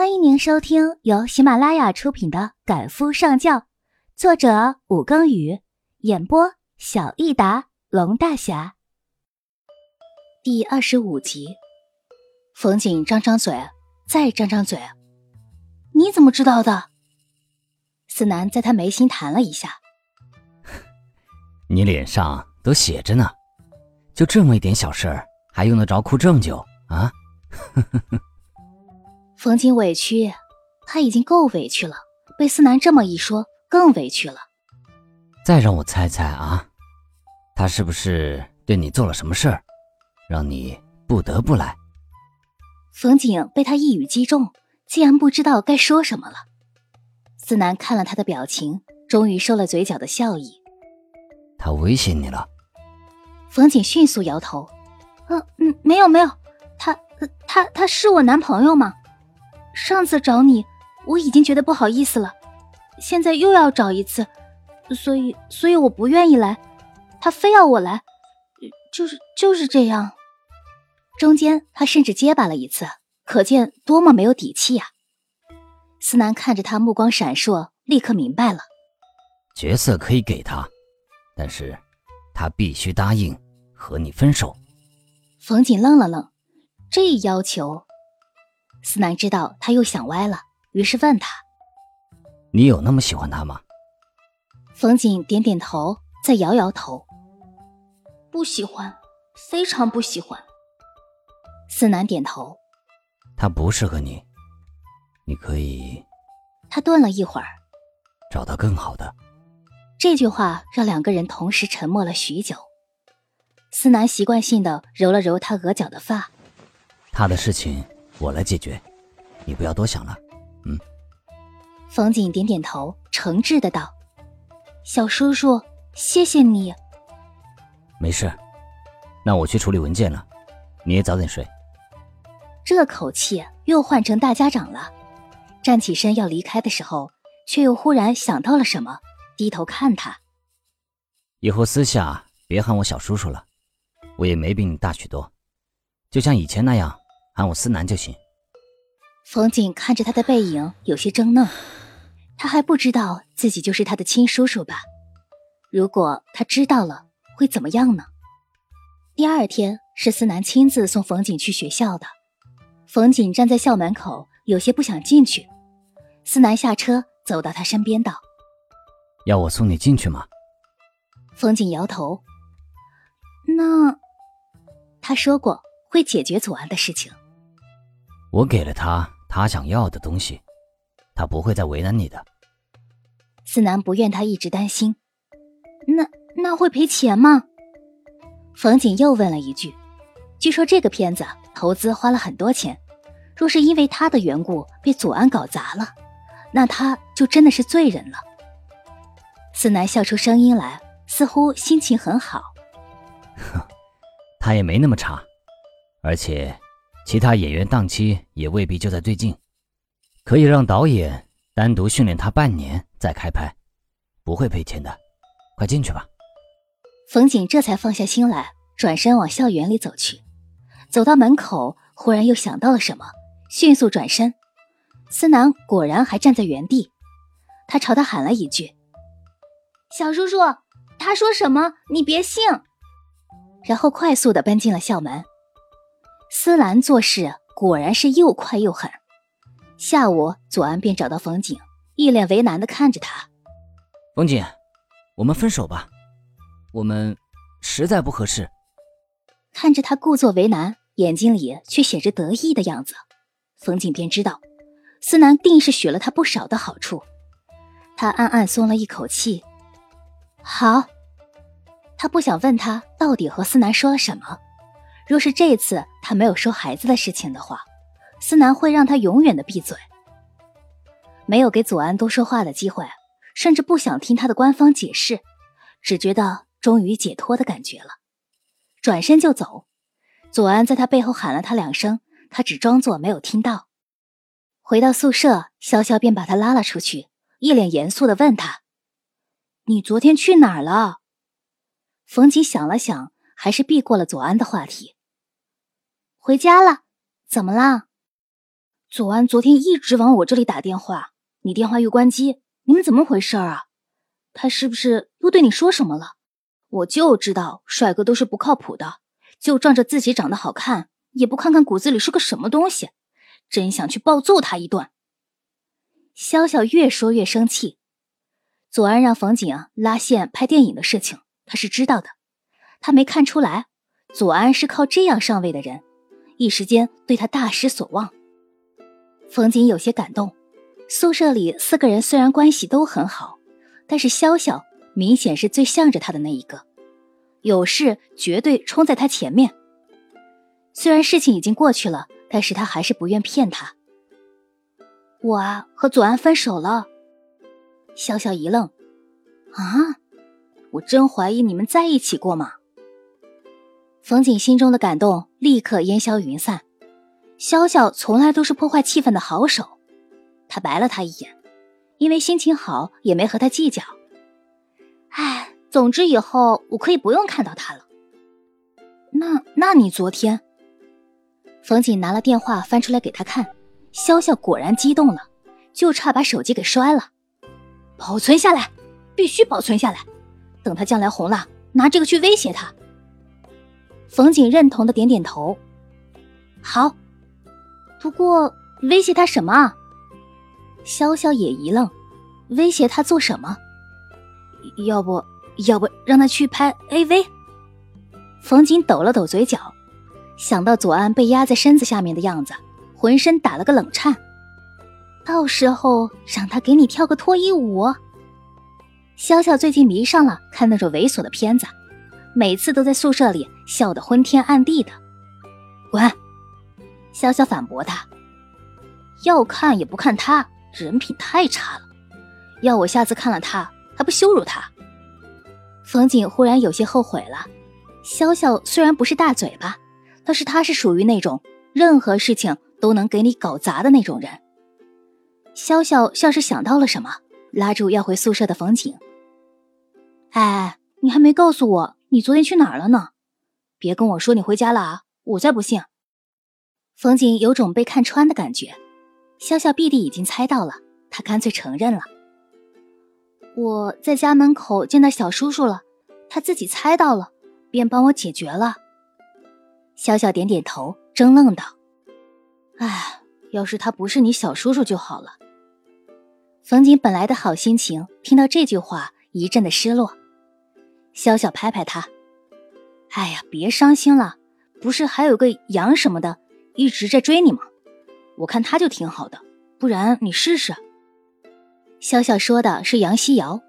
欢迎您收听由喜马拉雅出品的《赶夫上轿》，作者武庚宇，演播小益达龙大侠。第二十五集，冯景张张嘴，再张张嘴，你怎么知道的？思南在他眉心弹了一下，你脸上都写着呢，就这么一点小事儿，还用得着哭这么久啊？呵呵呵。冯景委屈，他已经够委屈了，被思南这么一说，更委屈了。再让我猜猜啊，他是不是对你做了什么事儿，让你不得不来？冯景被他一语击中，竟然不知道该说什么了。思南看了他的表情，终于收了嘴角的笑意。他威胁你了？冯景迅速摇头：“嗯嗯，没有没有，他他他是我男朋友吗？”上次找你，我已经觉得不好意思了，现在又要找一次，所以所以我不愿意来，他非要我来，就是就是这样。中间他甚至结巴了一次，可见多么没有底气呀。思南看着他，目光闪烁，立刻明白了，角色可以给他，但是他必须答应和你分手。冯瑾愣了愣，这要求。思南知道他又想歪了，于是问他：“你有那么喜欢他吗？”冯景点点头，再摇摇头：“不喜欢，非常不喜欢。”思南点头：“他不适合你，你可以。”他顿了一会儿：“找到更好的。”这句话让两个人同时沉默了许久。思南习惯性的揉了揉他额角的发：“他的事情。”我来解决，你不要多想了。嗯。冯景点点头，诚挚的道：“小叔叔，谢谢你。”没事，那我去处理文件了，你也早点睡。这口气又换成大家长了。站起身要离开的时候，却又忽然想到了什么，低头看他。以后私下别喊我小叔叔了，我也没比你大许多，就像以前那样。喊我思南就行。冯景看着他的背影，有些怔愣。他还不知道自己就是他的亲叔叔吧？如果他知道了，会怎么样呢？第二天是思南亲自送冯景去学校的。冯景站在校门口，有些不想进去。思南下车，走到他身边道：“要我送你进去吗？”冯景摇头。那他说过会解决左岸的事情。我给了他他想要的东西，他不会再为难你的。思南不愿他一直担心，那那会赔钱吗？冯景又问了一句。据说这个片子投资花了很多钱，若是因为他的缘故被左安搞砸了，那他就真的是罪人了。思南笑出声音来，似乎心情很好。哼，他也没那么差，而且。其他演员档期也未必就在最近，可以让导演单独训练他半年再开拍，不会赔钱的。快进去吧。冯景这才放下心来，转身往校园里走去。走到门口，忽然又想到了什么，迅速转身。思南果然还站在原地，他朝他喊了一句：“小叔叔，他说什么你别信。”然后快速的奔进了校门。思兰做事果然是又快又狠。下午，左安便找到冯景，一脸为难的看着他。冯景，我们分手吧，我们实在不合适。看着他故作为难，眼睛里却写着得意的样子，冯景便知道，思南定是许了他不少的好处。他暗暗松了一口气。好，他不想问他到底和思南说了什么。若是这次他没有说孩子的事情的话，思南会让他永远的闭嘴，没有给左安多说话的机会，甚至不想听他的官方解释，只觉得终于解脱的感觉了，转身就走。左安在他背后喊了他两声，他只装作没有听到。回到宿舍，潇潇便把他拉了出去，一脸严肃的问他：“你昨天去哪儿了？”冯吉想了想，还是避过了左安的话题。回家了，怎么了？左安昨天一直往我这里打电话，你电话又关机，你们怎么回事啊？他是不是又对你说什么了？我就知道帅哥都是不靠谱的，就仗着自己长得好看，也不看看骨子里是个什么东西，真想去暴揍他一顿。潇潇越说越生气，左安让冯景拉线拍电影的事情，他是知道的，他没看出来左安是靠这样上位的人，一时间对他大失所望。冯景有些感动，宿舍里四个人虽然关系都很好，但是潇潇。明显是最向着他的那一个，有事绝对冲在他前面。虽然事情已经过去了，但是他还是不愿骗他。我啊，和左安分手了。潇潇一愣，啊，我真怀疑你们在一起过吗？冯景心中的感动立刻烟消云散。潇潇从来都是破坏气氛的好手，他白了他一眼，因为心情好，也没和他计较。哎，总之以后我可以不用看到他了。那，那你昨天？冯锦拿了电话翻出来给他看，潇潇果然激动了，就差把手机给摔了。保存下来，必须保存下来，等他将来红了，拿这个去威胁他。冯锦认同的点点头。好，不过威胁他什么？潇潇也一愣，威胁他做什么？要不要不让他去拍 AV？冯锦抖了抖嘴角，想到左安被压在身子下面的样子，浑身打了个冷颤。到时候让他给你跳个脱衣舞。潇潇最近迷上了看那种猥琐的片子，每次都在宿舍里笑得昏天暗地的。滚！潇潇反驳他，要看也不看他，人品太差了。要我下次看了他。还不羞辱他？冯景忽然有些后悔了。潇潇虽然不是大嘴巴，但是他是属于那种任何事情都能给你搞砸的那种人。潇潇像是想到了什么，拉住要回宿舍的冯景：“哎，你还没告诉我你昨天去哪儿了呢？别跟我说你回家了啊，我才不信。”冯景有种被看穿的感觉。潇潇必定已经猜到了，他干脆承认了。我在家门口见到小叔叔了，他自己猜到了，便帮我解决了。潇潇点点头，怔愣道：“哎，要是他不是你小叔叔就好了。”冯景本来的好心情，听到这句话一阵的失落。潇潇拍拍他：“哎呀，别伤心了，不是还有个杨什么的一直在追你吗？我看他就挺好的，不然你试试。”潇潇说的是杨希瑶，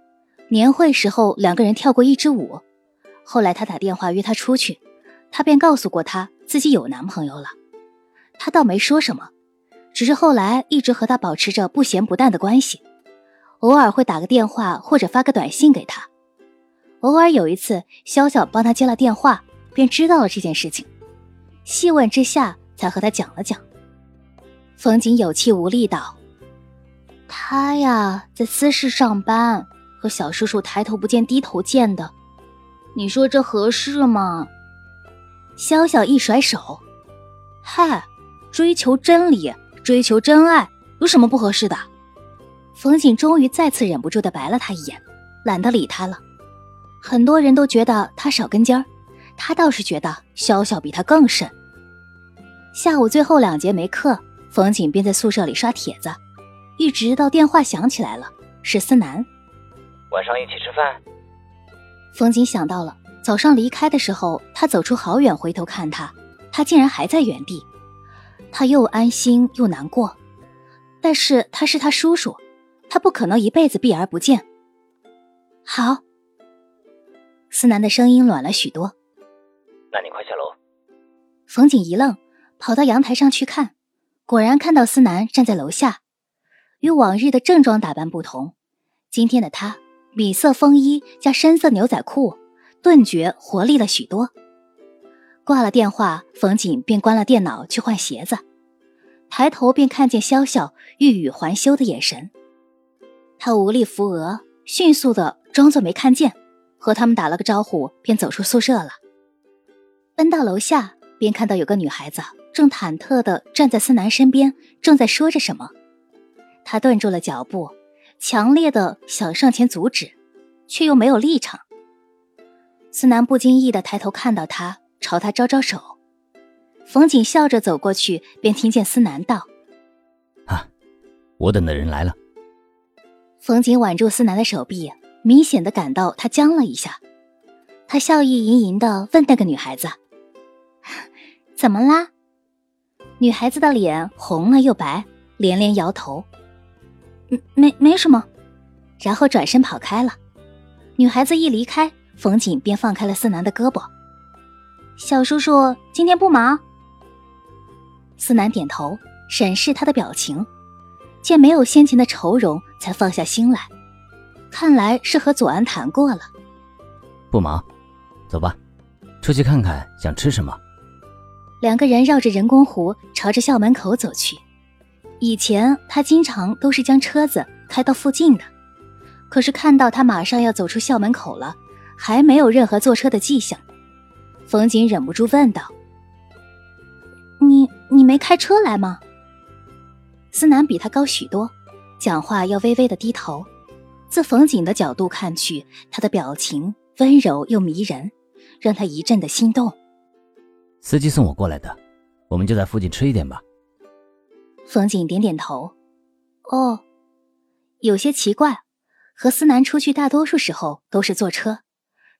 年会时候两个人跳过一支舞，后来他打电话约她出去，她便告诉过她自己有男朋友了，他倒没说什么，只是后来一直和他保持着不咸不淡的关系，偶尔会打个电话或者发个短信给他，偶尔有一次潇潇帮他接了电话，便知道了这件事情，细问之下才和他讲了讲。冯景有气无力道。他呀，在私事上班，和小叔叔抬头不见低头见的，你说这合适吗？潇潇一甩手，嗨，追求真理，追求真爱，有什么不合适的？冯景终于再次忍不住的白了他一眼，懒得理他了。很多人都觉得他少根筋儿，他倒是觉得潇潇比他更甚。下午最后两节没课，冯景便在宿舍里刷帖子。一直到电话响起来了，是思南。晚上一起吃饭。冯景想到了早上离开的时候，他走出好远，回头看他，他竟然还在原地，他又安心又难过。但是他是他叔叔，他不可能一辈子避而不见。好。思南的声音暖了许多。那你快下楼。冯景一愣，跑到阳台上去看，果然看到思南站在楼下。与往日的正装打扮不同，今天的他米色风衣加深色牛仔裤，顿觉活力了许多。挂了电话，冯景便关了电脑去换鞋子，抬头便看见潇潇欲语还休的眼神，他无力扶额，迅速的装作没看见，和他们打了个招呼，便走出宿舍了。奔到楼下，便看到有个女孩子正忐忑的站在思南身边，正在说着什么。他顿住了脚步，强烈的想上前阻止，却又没有立场。思南不经意的抬头看到他，朝他招招手。冯景笑着走过去，便听见思南道：“啊，我等的人来了。”冯景挽住思南的手臂，明显的感到他僵了一下。他笑意盈盈的问那个女孩子：“ 怎么啦？”女孩子的脸红了又白，连连摇头：“没没什么。”然后转身跑开了。女孩子一离开，冯景便放开了思南的胳膊：“小叔叔今天不忙？”思南点头，审视他的表情，见没有先前的愁容，才放下心来。看来是和左安谈过了。不忙，走吧，出去看看，想吃什么？两个人绕着人工湖，朝着校门口走去。以前他经常都是将车子开到附近的，可是看到他马上要走出校门口了，还没有任何坐车的迹象，冯景忍不住问道。你你没开车来吗？思南比他高许多，讲话要微微的低头。自冯景的角度看去，他的表情温柔又迷人，让他一阵的心动。司机送我过来的，我们就在附近吃一点吧。冯景点点头。哦，有些奇怪，和思南出去大多数时候都是坐车，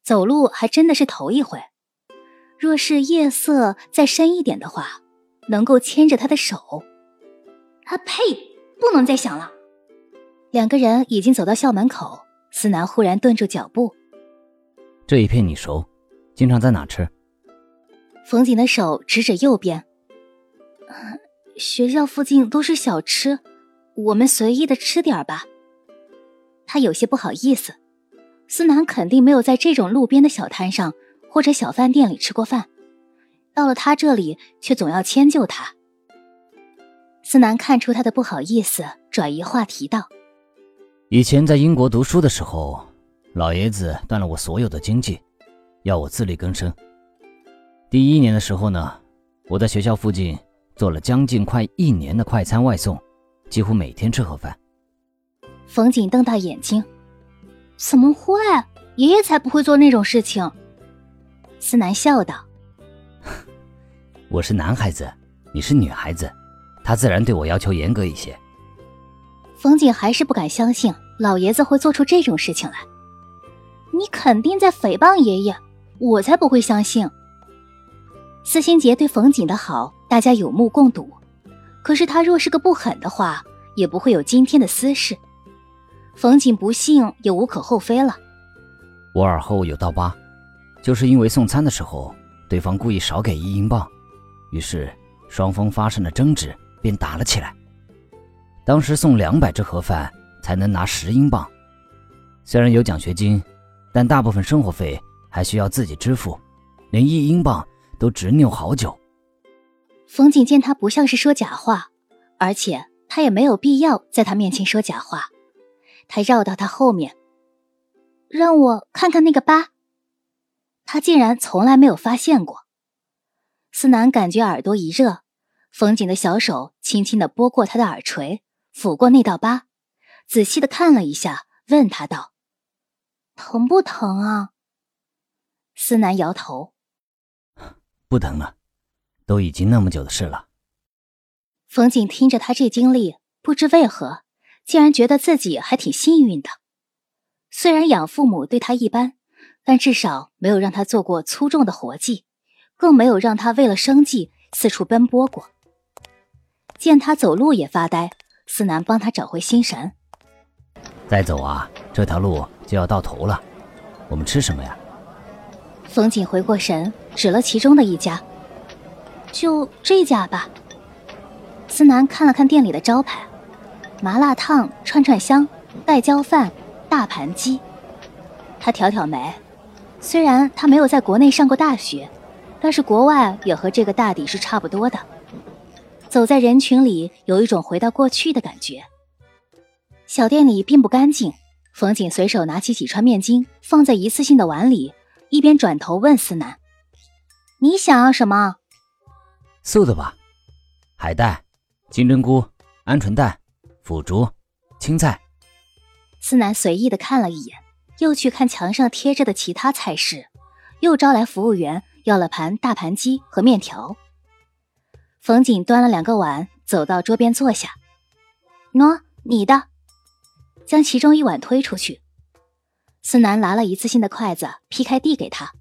走路还真的是头一回。若是夜色再深一点的话。能够牵着他的手，啊呸！不能再想了。两个人已经走到校门口，思南忽然顿住脚步。这一片你熟，经常在哪吃？冯景的手指指右边。学校附近都是小吃，我们随意的吃点吧。他有些不好意思。思南肯定没有在这种路边的小摊上或者小饭店里吃过饭。到了他这里，却总要迁就他。思南看出他的不好意思，转移话题道：“以前在英国读书的时候，老爷子断了我所有的经济，要我自力更生。第一年的时候呢，我在学校附近做了将近快一年的快餐外送，几乎每天吃盒饭。”冯景瞪大眼睛：“怎么会？爷爷才不会做那种事情。”思南笑道。我是男孩子，你是女孩子，他自然对我要求严格一些。冯景还是不敢相信老爷子会做出这种事情来。你肯定在诽谤爷爷，我才不会相信。司心杰对冯锦的好，大家有目共睹。可是他若是个不狠的话，也不会有今天的私事。冯锦不信也无可厚非了。我耳后有道疤，就是因为送餐的时候，对方故意少给一英镑。于是双方发生了争执，便打了起来。当时送两百只盒饭才能拿十英镑，虽然有奖学金，但大部分生活费还需要自己支付，连一英镑都执拗好久。冯景见他不像是说假话，而且他也没有必要在他面前说假话，他绕到他后面，让我看看那个疤。他竟然从来没有发现过。思南感觉耳朵一热，冯景的小手轻轻的拨过他的耳垂，抚过那道疤，仔细的看了一下，问他道：“疼不疼啊？”思南摇头：“不疼了，都已经那么久的事了。”冯景听着他这经历，不知为何，竟然觉得自己还挺幸运的。虽然养父母对他一般，但至少没有让他做过粗重的活计。更没有让他为了生计四处奔波过。见他走路也发呆，思南帮他找回心神。再走啊，这条路就要到头了。我们吃什么呀？冯景回过神，指了其中的一家，就这家吧。思南看了看店里的招牌：麻辣烫、串串香、盖浇饭、大盘鸡。他挑挑眉，虽然他没有在国内上过大学。但是国外也和这个大抵是差不多的。走在人群里，有一种回到过去的感觉。小店里并不干净，冯景随手拿起几串面筋，放在一次性的碗里，一边转头问思南：“你想要什么？”“素的吧，海带、金针菇、鹌鹑蛋、腐竹、青菜。思南随意的看了一眼，又去看墙上贴着的其他菜式，又招来服务员要了盘大盘鸡和面条。冯锦端了两个碗，走到桌边坐下。喏，你的，将其中一碗推出去。思南拿了一次性的筷子，劈开递给他，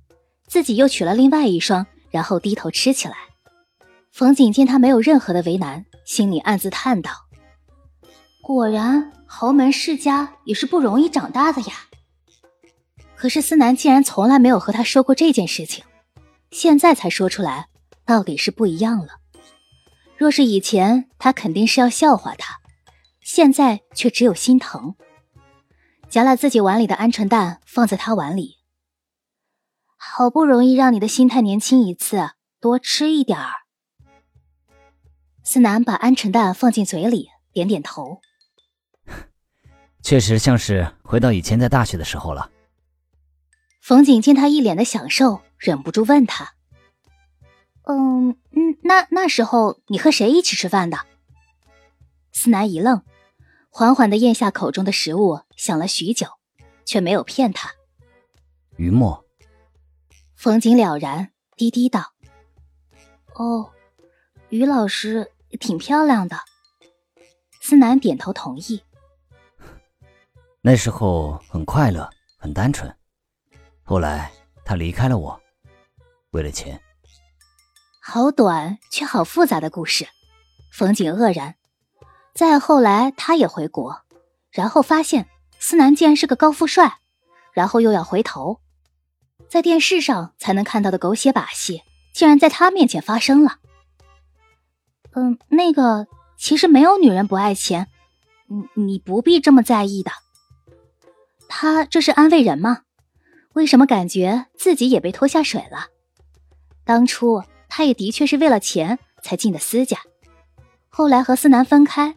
自己又取了另外一双，然后低头吃起来。冯锦见他没有任何的为难，心里暗自叹道：“果然，豪门世家也是不容易长大的呀。”可是思南竟然从来没有和他说过这件事情，现在才说出来，到底是不一样了。若是以前，他肯定是要笑话他，现在却只有心疼。夹了自己碗里的鹌鹑蛋，放在他碗里。好不容易让你的心态年轻一次，多吃一点儿。思南把鹌鹑蛋放进嘴里，点点头。确实像是回到以前在大学的时候了。冯景见他一脸的享受，忍不住问他：“嗯嗯，那那时候你和谁一起吃饭的？”思南一愣。缓缓的咽下口中的食物，想了许久，却没有骗他。于墨，风景了然，低低道：“哦，于老师挺漂亮的。”思南点头同意。那时候很快乐，很单纯。后来他离开了我，为了钱。好短却好复杂的故事，风景愕然。再后来，他也回国，然后发现思南竟然是个高富帅，然后又要回头，在电视上才能看到的狗血把戏，竟然在他面前发生了。嗯，那个其实没有女人不爱钱，你你不必这么在意的。他这是安慰人吗？为什么感觉自己也被拖下水了？当初他也的确是为了钱才进的私家，后来和思南分开。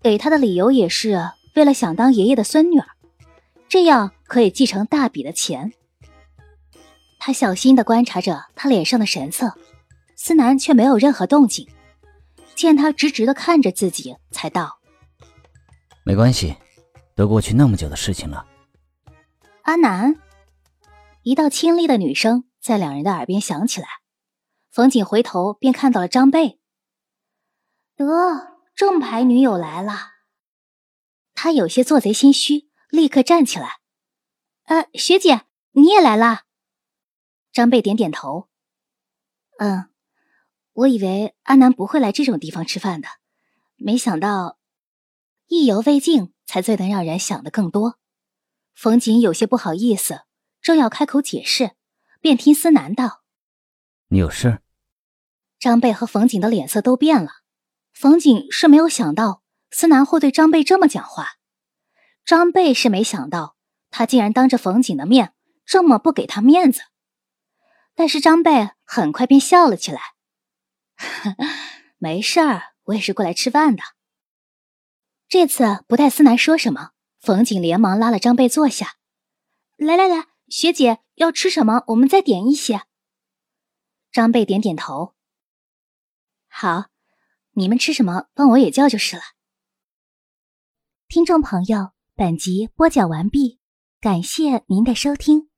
给他的理由也是为了想当爷爷的孙女儿，这样可以继承大笔的钱。他小心的观察着他脸上的神色，思南却没有任何动静。见他直直的看着自己，才道：“没关系，都过去那么久的事情了。”阿南，一道清丽的女声在两人的耳边响起来。冯景回头便看到了张贝。得。正牌女友来了，他有些做贼心虚，立刻站起来。呃，学姐，你也来啦？张贝点点头。嗯，我以为阿南不会来这种地方吃饭的，没想到意犹未尽，才最能让人想的更多。冯景有些不好意思，正要开口解释，便听思南道：“你有事？”张贝和冯景的脸色都变了。冯景是没有想到思南会对张贝这么讲话，张贝是没想到他竟然当着冯景的面这么不给他面子。但是张贝很快便笑了起来：“ 没事儿，我也是过来吃饭的。”这次不带思南说什么，冯景连忙拉了张贝坐下：“来来来，学姐要吃什么，我们再点一些。”张贝点点头：“好。”你们吃什么，帮我也叫就是了。听众朋友，本集播讲完毕，感谢您的收听。